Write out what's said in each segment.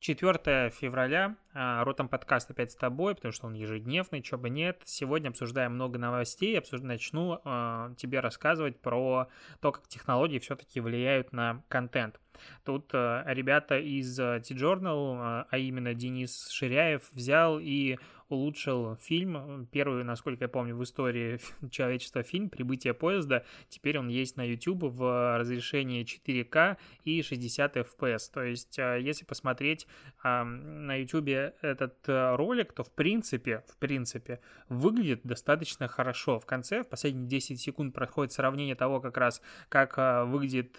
4 февраля, а, Ротом подкаст опять с тобой, потому что он ежедневный, чего бы нет. Сегодня обсуждаем много новостей, обсуж... начну э, тебе рассказывать про то, как технологии все-таки влияют на контент. Тут э, ребята из T-Journal, э, а именно Денис Ширяев, взял и улучшил фильм, первый, насколько я помню, в истории человечества фильм «Прибытие поезда». Теперь он есть на YouTube в разрешении 4К и 60 FPS. То есть, э, если посмотреть на YouTube этот э, ролик, то в принципе, в принципе, выглядит достаточно хорошо. В конце, в последние 10 секунд проходит сравнение того, как раз, как выглядит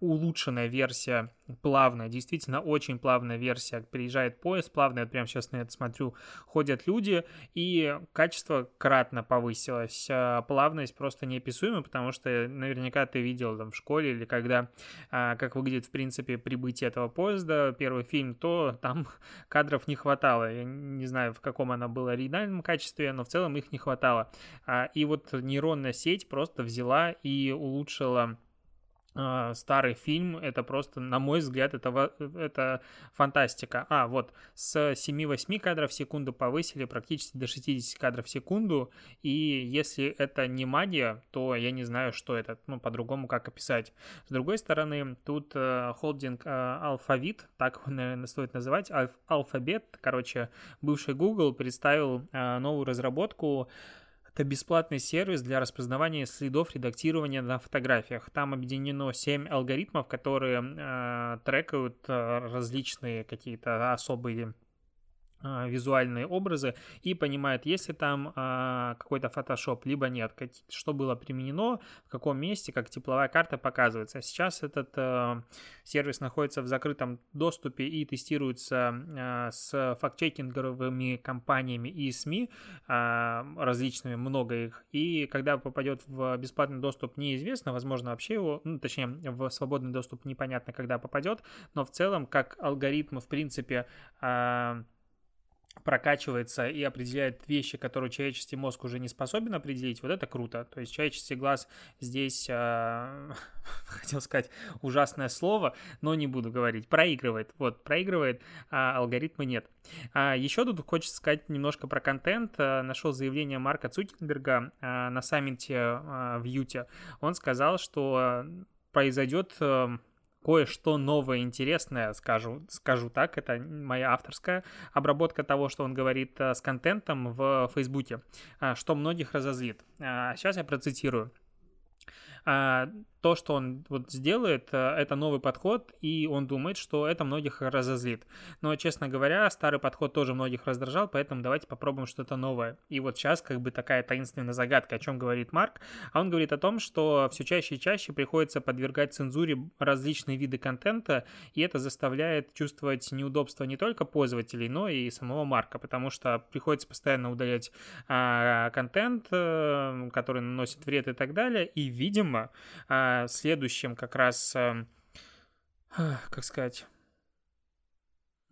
улучшенная версия, плавная, действительно очень плавная версия. Приезжает поезд плавный, вот прямо сейчас на это смотрю, ходят люди, и качество кратно повысилось. А плавность просто неописуема, потому что наверняка ты видел там в школе или когда, а, как выглядит в принципе прибытие этого поезда, первый фильм, то там кадров не хватало. Я не знаю, в каком она была оригинальном качестве, но в целом их не хватало. А, и вот нейронная сеть просто взяла и улучшила старый фильм, это просто, на мой взгляд, это, это фантастика. А, вот, с 7-8 кадров в секунду повысили практически до 60 кадров в секунду, и если это не магия, то я не знаю, что это, ну, по-другому как описать. С другой стороны, тут э, холдинг э, Алфавит, так его, наверное, стоит называть, Алф, Алфабет, короче, бывший Google представил э, новую разработку, это бесплатный сервис для распознавания следов редактирования на фотографиях. Там объединено 7 алгоритмов, которые э, трекают э, различные какие-то особые визуальные образы и понимает, есть ли там а, какой-то фотошоп, либо нет, как, что было применено, в каком месте, как тепловая карта показывается. Сейчас этот а, сервис находится в закрытом доступе и тестируется а, с фактчекинговыми компаниями и СМИ, а, различными, много их, и когда попадет в бесплатный доступ, неизвестно, возможно, вообще его, ну, точнее, в свободный доступ непонятно, когда попадет, но в целом, как алгоритмы, в принципе, а, прокачивается и определяет вещи, которые человеческий мозг уже не способен определить, вот это круто. То есть человеческий глаз здесь, э, хотел сказать ужасное слово, но не буду говорить, проигрывает. Вот, проигрывает, а алгоритмы нет. А еще тут хочется сказать немножко про контент. А, нашел заявление Марка Цукерберга а, на саммите а, в Юте. Он сказал, что произойдет кое-что новое, интересное, скажу, скажу так, это моя авторская обработка того, что он говорит э, с контентом в Фейсбуке, э, что многих разозлит. Сейчас э, я процитирую то, что он вот сделает, э, это новый подход, и он думает, что это многих разозлит. Но, честно говоря, старый подход тоже многих раздражал, поэтому давайте попробуем что-то новое. И вот сейчас как бы такая таинственная загадка, о чем говорит Марк. А он говорит о том, что все чаще и чаще приходится подвергать цензуре различные виды контента, и это заставляет чувствовать неудобство не только пользователей, но и самого Марка, потому что приходится постоянно удалять а, контент, а, который наносит вред и так далее, и, видимо, а, следующим как раз, эм, как сказать,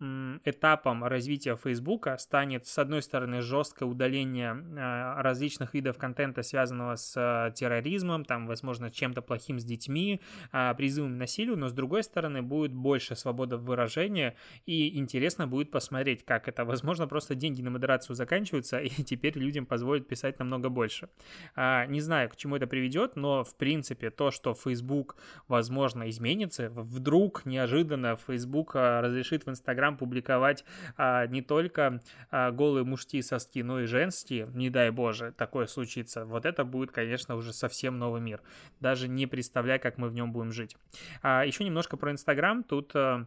этапом развития Фейсбука станет, с одной стороны, жесткое удаление а, различных видов контента, связанного с а, терроризмом, там, возможно, чем-то плохим с детьми, а, призывом к насилию, но с другой стороны, будет больше свободы выражения, и интересно будет посмотреть, как это. Возможно, просто деньги на модерацию заканчиваются, и теперь людям позволят писать намного больше. Не знаю, к чему это приведет, но, в принципе, то, что Facebook, возможно, изменится, вдруг неожиданно Facebook разрешит в Instagram Инстаграм публиковать а, не только а, голые мужские соски, но и женские, не дай боже, такое случится, вот это будет, конечно, уже совсем новый мир. Даже не представляя, как мы в нем будем жить. А, еще немножко про Инстаграм. Тут... А,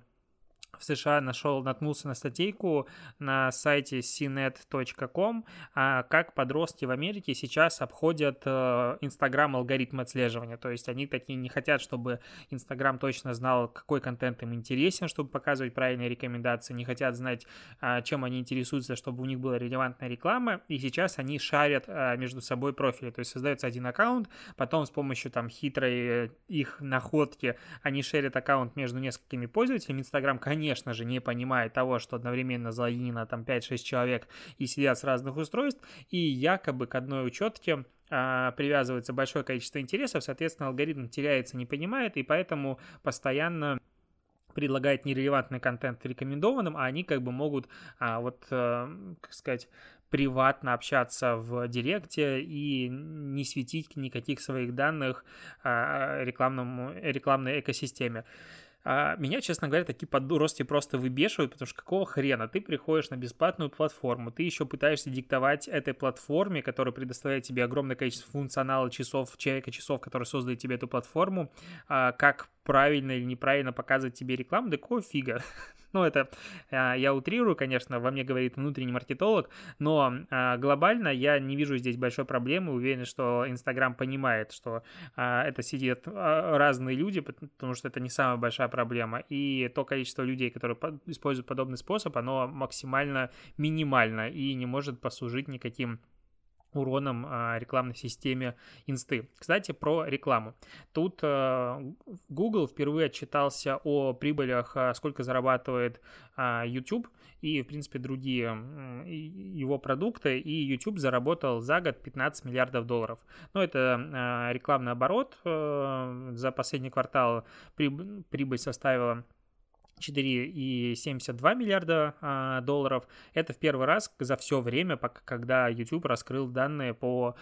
в США нашел, наткнулся на статейку на сайте cnet.com, а, как подростки в Америке сейчас обходят э, Инстаграм алгоритм отслеживания. То есть они такие не хотят, чтобы Инстаграм точно знал, какой контент им интересен, чтобы показывать правильные рекомендации, не хотят знать, а, чем они интересуются, чтобы у них была релевантная реклама. И сейчас они шарят а, между собой профили. То есть создается один аккаунт, потом с помощью там хитрой э, их находки они шерят аккаунт между несколькими пользователями. Инстаграм, конечно, конечно же, не понимает того, что одновременно залогинено там 5-6 человек и сидят с разных устройств, и якобы к одной учетке а, привязывается большое количество интересов, соответственно, алгоритм теряется, не понимает, и поэтому постоянно предлагает нерелевантный контент рекомендованным, а они как бы могут а, вот, а, как сказать, приватно общаться в директе и не светить никаких своих данных а, рекламному, рекламной экосистеме. А меня, честно говоря, такие подростки просто выбешивают, потому что какого хрена ты приходишь на бесплатную платформу, ты еще пытаешься диктовать этой платформе, которая предоставляет тебе огромное количество функционала часов, человека часов, который создает тебе эту платформу, а, как правильно или неправильно показывать тебе рекламу, да какого фига? Ну, это а, я утрирую, конечно, во мне говорит внутренний маркетолог, но а, глобально я не вижу здесь большой проблемы. Уверен, что Инстаграм понимает, что а, это сидят разные люди, потому что это не самая большая проблема. И то количество людей, которые используют подобный способ, оно максимально минимально и не может послужить никаким уроном а, рекламной системе инсты. Кстати, про рекламу. Тут а, Google впервые отчитался о прибылях, а, сколько зарабатывает а, YouTube и, в принципе, другие его продукты, и YouTube заработал за год 15 миллиардов долларов. Но это рекламный оборот. А, за последний квартал прибыль составила 4,72 миллиарда а, долларов. Это в первый раз за все время, когда YouTube раскрыл данные по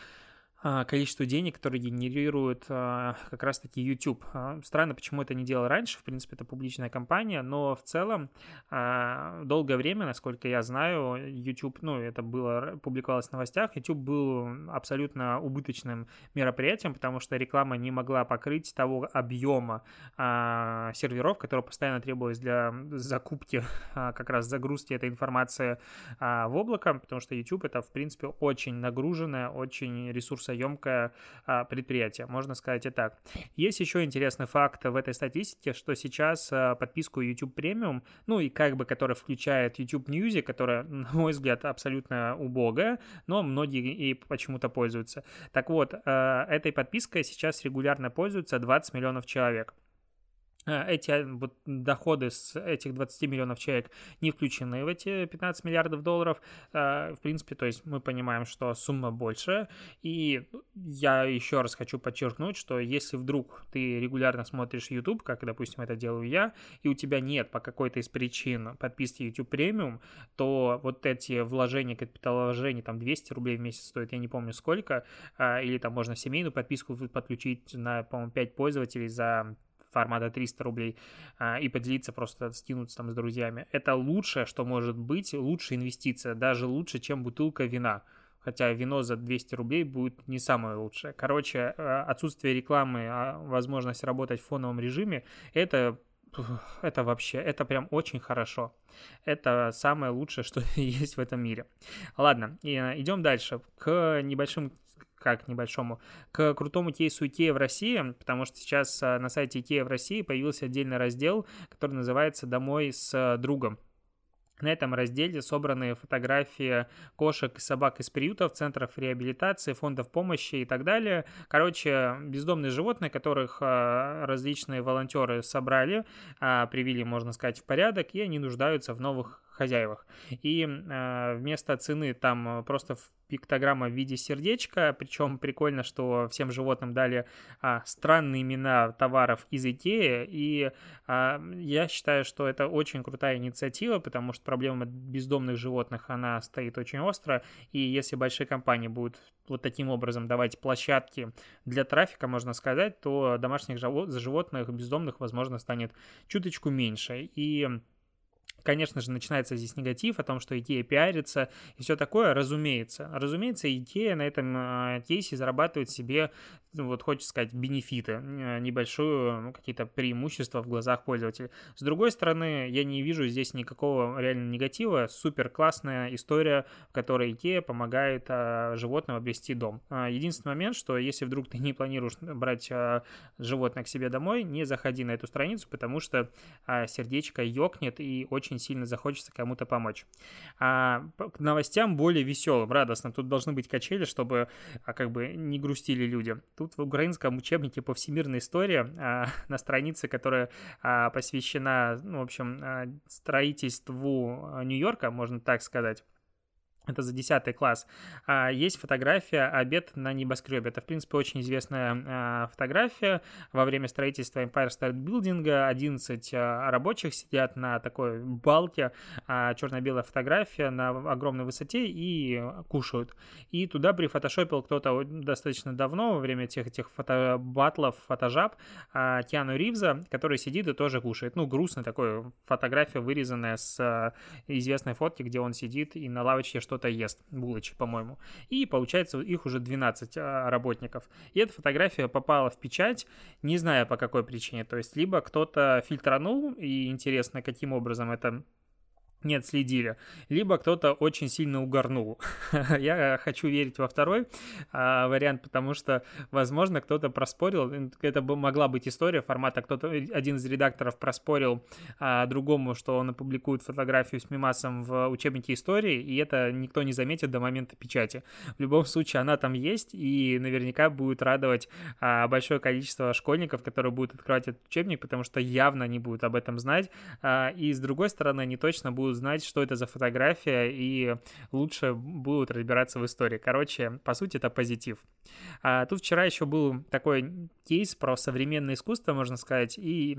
количество денег, которые генерирует а, как раз-таки YouTube. А, странно, почему это не делал раньше, в принципе, это публичная компания, но в целом долгое время, насколько я знаю, YouTube, ну, это было, публиковалось в новостях, YouTube был абсолютно убыточным мероприятием, потому что реклама не могла покрыть того объема серверов, которые постоянно требовалось для закупки, как раз загрузки этой информации в облако, потому что YouTube это, в принципе, очень нагруженная, очень ресурсоемкая ресурсоемкое а, предприятие, можно сказать и так. Есть еще интересный факт в этой статистике, что сейчас а, подписку YouTube Premium, ну и как бы, которая включает YouTube Music, которая, на мой взгляд, абсолютно убогая, но многие и почему-то пользуются. Так вот, а, этой подпиской сейчас регулярно пользуются 20 миллионов человек. Э, эти а, вот, доходы с этих 20 миллионов человек не включены в эти 15 миллиардов долларов. Э, в принципе, то есть мы понимаем, что сумма большая. И я еще раз хочу подчеркнуть, что если вдруг ты регулярно смотришь YouTube, как, допустим, это делаю я, и у тебя нет по какой-то из причин подписки YouTube премиум, то вот эти вложения, капиталовложения, там 200 рублей в месяц стоит, я не помню сколько, э, или там можно семейную подписку подключить на, по-моему, 5 пользователей за формата 300 рублей а, и поделиться, просто скинуться там с друзьями. Это лучшее, что может быть, лучшая инвестиция, даже лучше, чем бутылка вина. Хотя вино за 200 рублей будет не самое лучшее. Короче, а, отсутствие рекламы, а возможность работать в фоновом режиме, это это вообще, это прям очень хорошо. Это самое лучшее, что есть в этом мире. Ладно, идем дальше к небольшим как небольшому, к крутому кейсу Икея в России, потому что сейчас а, на сайте Икея в России появился отдельный раздел, который называется «Домой с другом». На этом разделе собраны фотографии кошек и собак из приютов, центров реабилитации, фондов помощи и так далее. Короче, бездомные животные, которых а, различные волонтеры собрали, а, привели, можно сказать, в порядок, и они нуждаются в новых хозяевах. И э, вместо цены там просто пиктограмма в виде сердечка, причем прикольно, что всем животным дали а, странные имена товаров из Икеи, и а, я считаю, что это очень крутая инициатива, потому что проблема бездомных животных, она стоит очень остро, и если большие компании будут вот таким образом давать площадки для трафика, можно сказать, то домашних животных бездомных, возможно, станет чуточку меньше, и Конечно же, начинается здесь негатив о том, что идея пиарится и все такое, разумеется. Разумеется, идея на этом а, кейсе зарабатывает себе, ну, вот хочется сказать, бенефиты, а, небольшую, ну, какие-то преимущества в глазах пользователя. С другой стороны, я не вижу здесь никакого реально негатива. Супер классная история, в которой идея помогает а, животным обрести дом. Единственный момент, что если вдруг ты не планируешь брать животное к себе домой, не заходи на эту страницу, потому что сердечко ёкнет и очень очень сильно захочется кому-то помочь. А к новостям более веселым, радостным. Тут должны быть качели, чтобы а, как бы не грустили люди. Тут в украинском учебнике по всемирной истории а, на странице, которая а, посвящена, ну, в общем, а, строительству а, Нью-Йорка, можно так сказать, это за 10 класс, а, есть фотография «Обед на небоскребе». Это, в принципе, очень известная а, фотография. Во время строительства Empire State Building 11 а, рабочих сидят на такой балке, черно-белая фотография на огромной высоте и кушают. И туда прифотошопил кто-то достаточно давно, во время тех этих фотобатлов, фотожаб, Киану Ривза, который сидит и тоже кушает. Ну, грустно такой фотография, вырезанная с известной фотки, где он сидит и на лавочке что что-то ест, булочек, по-моему. И получается их уже 12 а, работников. И эта фотография попала в печать, не знаю по какой причине. То есть либо кто-то фильтранул, и интересно, каким образом это не отследили, либо кто-то очень сильно угорнул. Я хочу верить во второй а, вариант, потому что, возможно, кто-то проспорил, это могла быть история формата, кто-то, один из редакторов проспорил а, другому, что он опубликует фотографию с мимасом в учебнике истории, и это никто не заметит до момента печати. В любом случае, она там есть, и наверняка будет радовать а, большое количество школьников, которые будут открывать этот учебник, потому что явно не будут об этом знать, а, и с другой стороны, они точно будут будут знать, что это за фотография, и лучше будут разбираться в истории. Короче, по сути, это позитив. А, тут вчера еще был такой кейс про современное искусство, можно сказать, и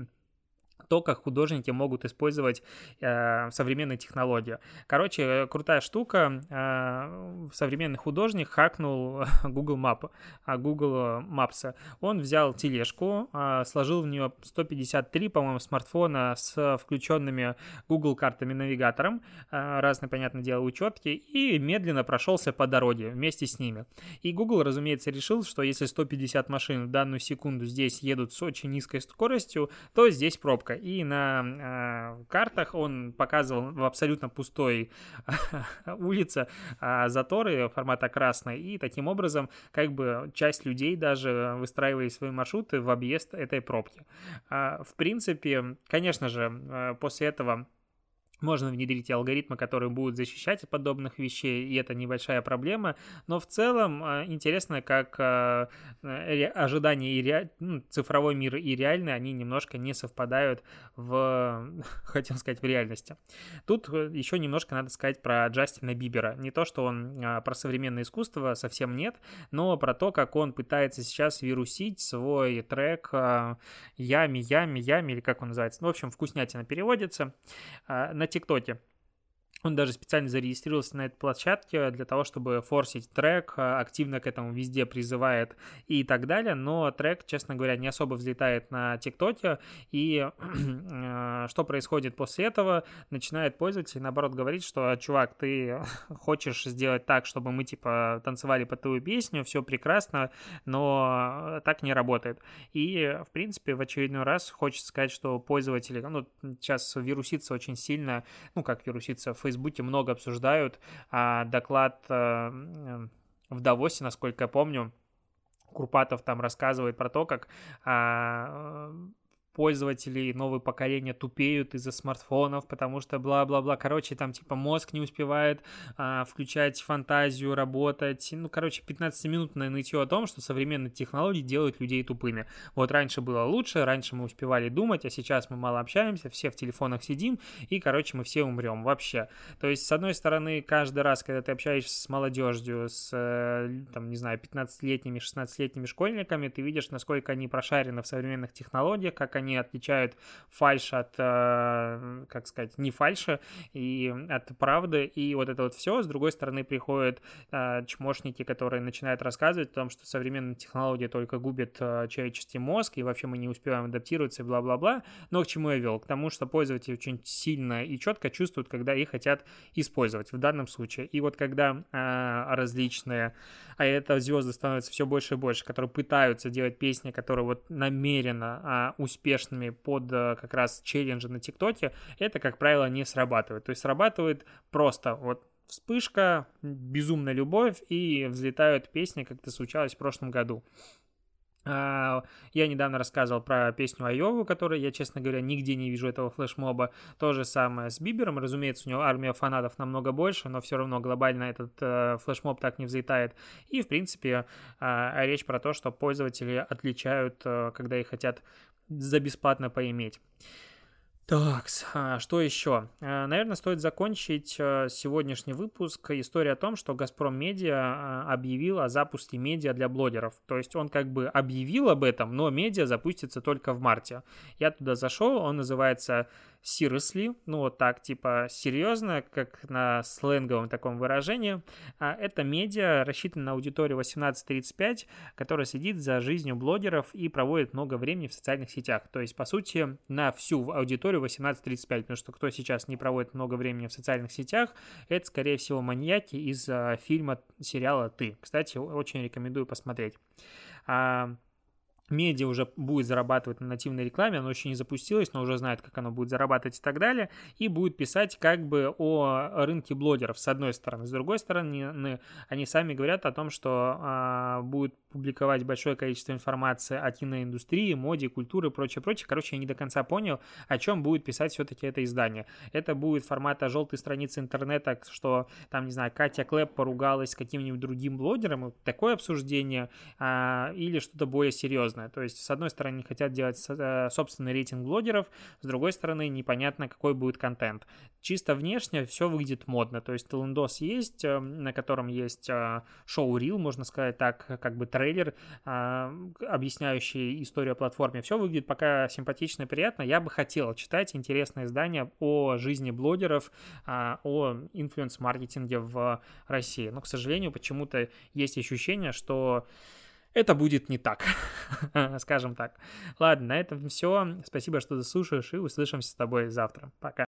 то, как художники могут использовать э, современные технологии. Короче, крутая штука. Э, современный художник хакнул Google Map, а Google Maps. Он взял тележку, э, сложил в нее 153, по-моему, смартфона с включенными Google картами навигатором, э, разные, понятное дело, учетки, и медленно прошелся по дороге вместе с ними. И Google, разумеется, решил, что если 150 машин в данную секунду здесь едут с очень низкой скоростью, то здесь пробка и на э, картах он показывал в абсолютно пустой улице э, заторы формата красной, и таким образом как бы часть людей даже выстраивали свои маршруты в объезд этой пробки. Э, в принципе, конечно же, после этого можно внедрить алгоритмы, которые будут защищать от подобных вещей, и это небольшая проблема. Но в целом э, интересно, как э, ожидания и ре... ну, цифровой мир и реальный, они немножко не совпадают в, хотел сказать, в реальности. Тут э, еще немножко надо сказать про Джастина Бибера. Не то, что он про современное искусство совсем нет, но про то, как он пытается сейчас вирусить свой трек Ями, Ями, Ями, или как он называется. Ну, в общем, вкуснятина переводится. На ТикТоке. Он даже специально зарегистрировался на этой площадке для того, чтобы форсить трек, а, активно к этому везде призывает и так далее, но трек, честно говоря, не особо взлетает на ТикТоке, и э, что происходит после этого? Начинает пользователь, наоборот, говорить, что, чувак, ты хочешь сделать так, чтобы мы, типа, танцевали под твою песню, все прекрасно, но так не работает. И, в принципе, в очередной раз хочется сказать, что пользователи, ну, сейчас вирусится очень сильно, ну, как вирусится, Facebook Фейсбуке много обсуждают. А, доклад а, в Давосе, насколько я помню, Курпатов там рассказывает про то, как а, пользователей новое поколение тупеют из-за смартфонов, потому что бла-бла-бла. Короче, там типа мозг не успевает а, включать фантазию, работать. Ну, короче, 15-минутное нытье о том, что современные технологии делают людей тупыми. Вот раньше было лучше, раньше мы успевали думать, а сейчас мы мало общаемся, все в телефонах сидим, и, короче, мы все умрем вообще. То есть, с одной стороны, каждый раз, когда ты общаешься с молодежью, с, э, там, не знаю, 15-летними, 16-летними школьниками, ты видишь, насколько они прошарены в современных технологиях, как они они отличают фальш от, э, как сказать, не фальши и от правды, и вот это вот все. С другой стороны, приходят э, чмошники, которые начинают рассказывать о том, что современные технологии только губят э, человеческий мозг, и вообще мы не успеваем адаптироваться, и бла-бла-бла. Но к чему я вел? К тому, что пользователи очень сильно и четко чувствуют, когда их хотят использовать в данном случае. И вот когда различные, а это звезды становятся все больше и больше, которые пытаются делать песни, которые вот намеренно а, успешными под а, как раз челленджи на ТикТоке, это, как правило, не срабатывает. То есть срабатывает просто вот вспышка, безумная любовь и взлетают песни, как это случалось в прошлом году. А, я недавно рассказывал про песню Айову, которую я, честно говоря, нигде не вижу этого флешмоба. То же самое с Бибером. Разумеется, у него армия фанатов намного больше, но все равно глобально этот э, флешмоб так не взлетает. И, в принципе, э, речь про то, что пользователи отличают, э, когда их хотят за бесплатно поиметь. Так, а что еще? Э, наверное, стоит закончить э, сегодняшний выпуск история о том, что Газпром Медиа объявил о запуске медиа для блогеров. То есть он как бы объявил об этом, но медиа запустится только в марте. Я туда зашел, он называется seriously, ну вот так, типа серьезно, как на сленговом таком выражении. А это медиа рассчитано на аудиторию 18-35, которая следит за жизнью блогеров и проводит много времени в социальных сетях. То есть, по сути, на всю аудиторию 18-35, потому что кто сейчас не проводит много времени в социальных сетях, это, скорее всего, маньяки из а, фильма, сериала «Ты». Кстати, очень рекомендую посмотреть. А, медиа уже будет зарабатывать на нативной рекламе, оно еще не запустилось, но уже знает, как оно будет зарабатывать и так далее, и будет писать как бы о рынке блогеров с одной стороны. С другой стороны, они сами говорят о том, что а, будут публиковать большое количество информации о киноиндустрии, моде, культуре и прочее, прочее. Короче, я не до конца понял, о чем будет писать все-таки это издание. Это будет формата желтой страницы интернета, что там, не знаю, Катя Клэп поругалась с каким-нибудь другим блогером, такое обсуждение, а, или что-то более серьезное. То есть, с одной стороны, хотят делать э, собственный рейтинг блогеров, с другой стороны, непонятно, какой будет контент. Чисто внешне все выглядит модно. То есть, Телендос есть, э, на котором есть э, шоу Рил, можно сказать так, как бы трейлер, объясняющий историю о платформе. Все выглядит пока симпатично и приятно. Я бы хотел читать интересные издания о жизни блогеров, о инфлюенс-маркетинге в России. Но, к сожалению, почему-то есть ощущение, что это будет не так, скажем так. Ладно, на этом все. Спасибо, что ты слушаешь, и услышимся с тобой завтра. Пока.